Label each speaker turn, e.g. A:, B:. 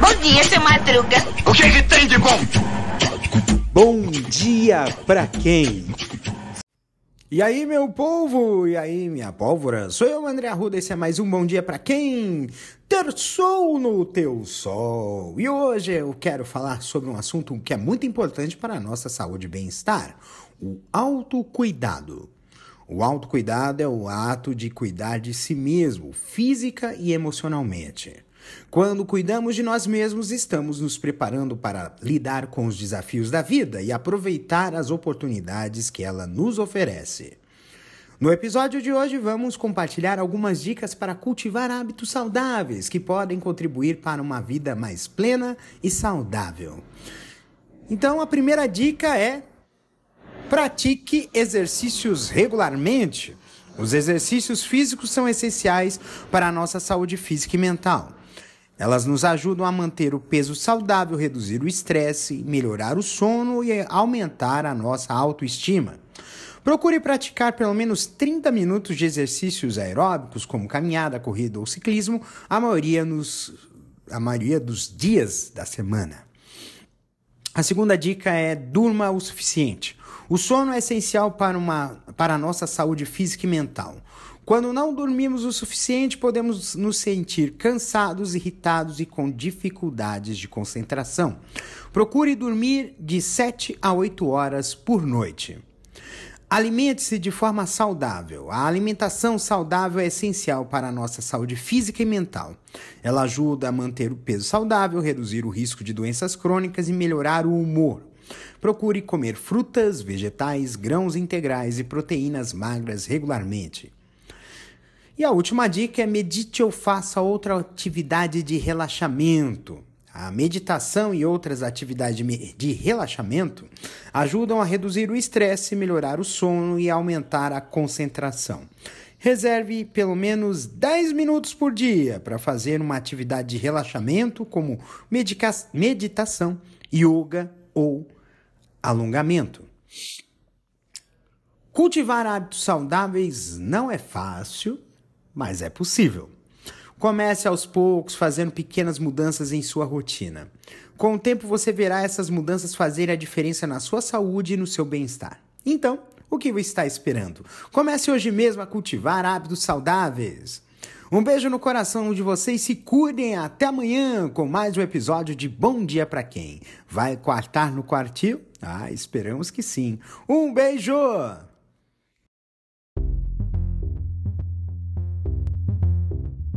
A: Bom dia, seu Madruga.
B: O que, que tem de bom?
C: Bom dia pra quem? E aí, meu povo? E aí, minha pólvora? Sou eu, André Arruda. Esse é mais um Bom Dia Pra Quem? Terçou no teu sol. E hoje eu quero falar sobre um assunto que é muito importante para a nossa saúde e bem-estar: o autocuidado. O autocuidado é o ato de cuidar de si mesmo, física e emocionalmente. Quando cuidamos de nós mesmos, estamos nos preparando para lidar com os desafios da vida e aproveitar as oportunidades que ela nos oferece. No episódio de hoje, vamos compartilhar algumas dicas para cultivar hábitos saudáveis que podem contribuir para uma vida mais plena e saudável. Então, a primeira dica é: pratique exercícios regularmente. Os exercícios físicos são essenciais para a nossa saúde física e mental. Elas nos ajudam a manter o peso saudável, reduzir o estresse, melhorar o sono e aumentar a nossa autoestima. Procure praticar pelo menos 30 minutos de exercícios aeróbicos, como caminhada, corrida ou ciclismo, a maioria, nos, a maioria dos dias da semana. A segunda dica é durma o suficiente. O sono é essencial para, uma, para a nossa saúde física e mental. Quando não dormimos o suficiente, podemos nos sentir cansados, irritados e com dificuldades de concentração. Procure dormir de 7 a 8 horas por noite. Alimente-se de forma saudável. A alimentação saudável é essencial para a nossa saúde física e mental. Ela ajuda a manter o peso saudável, reduzir o risco de doenças crônicas e melhorar o humor. Procure comer frutas, vegetais, grãos integrais e proteínas magras regularmente. E a última dica é medite ou faça outra atividade de relaxamento. A meditação e outras atividades de relaxamento ajudam a reduzir o estresse, melhorar o sono e aumentar a concentração. Reserve pelo menos 10 minutos por dia para fazer uma atividade de relaxamento, como meditação, yoga ou alongamento. Cultivar hábitos saudáveis não é fácil, mas é possível. Comece aos poucos, fazendo pequenas mudanças em sua rotina. Com o tempo, você verá essas mudanças fazerem a diferença na sua saúde e no seu bem-estar. Então, o que você está esperando? Comece hoje mesmo a cultivar hábitos saudáveis. Um beijo no coração de vocês, se cuidem até amanhã com mais um episódio de Bom Dia para Quem. Vai quartar no quartil? Ah, esperamos que sim. Um beijo!